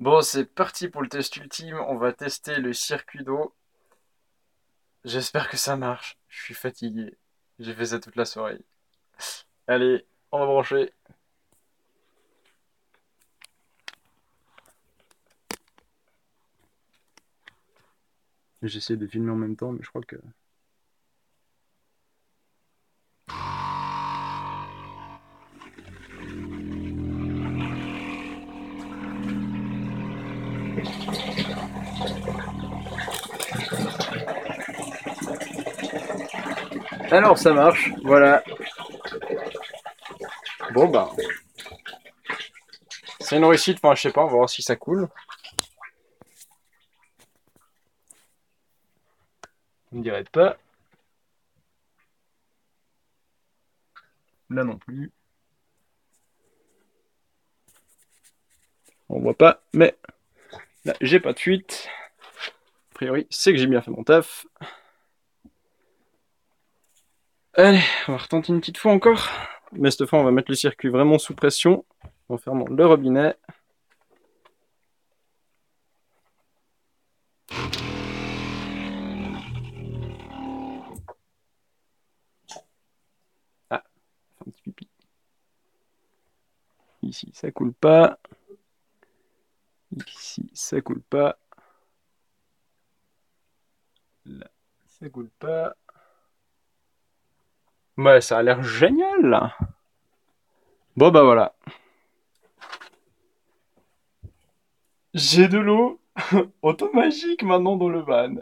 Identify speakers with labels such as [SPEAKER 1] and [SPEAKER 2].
[SPEAKER 1] Bon, c'est parti pour le test ultime. On va tester le circuit d'eau. J'espère que ça marche. Je suis fatigué. J'ai fait ça toute la soirée. Allez, on va brancher. J'essaie de filmer en même temps, mais je crois que... Alors ça marche, voilà. Bon bah. C'est une réussite, enfin je sais pas, on va voir si ça coule. On ne dirait pas. Là non plus. On voit pas, mais là j'ai pas de fuite. A priori, c'est que j'ai bien fait mon taf. Allez, on va retenter une petite fois encore. Mais cette fois, on va mettre le circuit vraiment sous pression en fermant le robinet. Ah, un petit pipi. Ici, ça coule pas. Ça coule pas. Là, ça coule pas. Bah, ça a l'air génial. Bon, bah voilà. J'ai de l'eau automagique maintenant dans le van.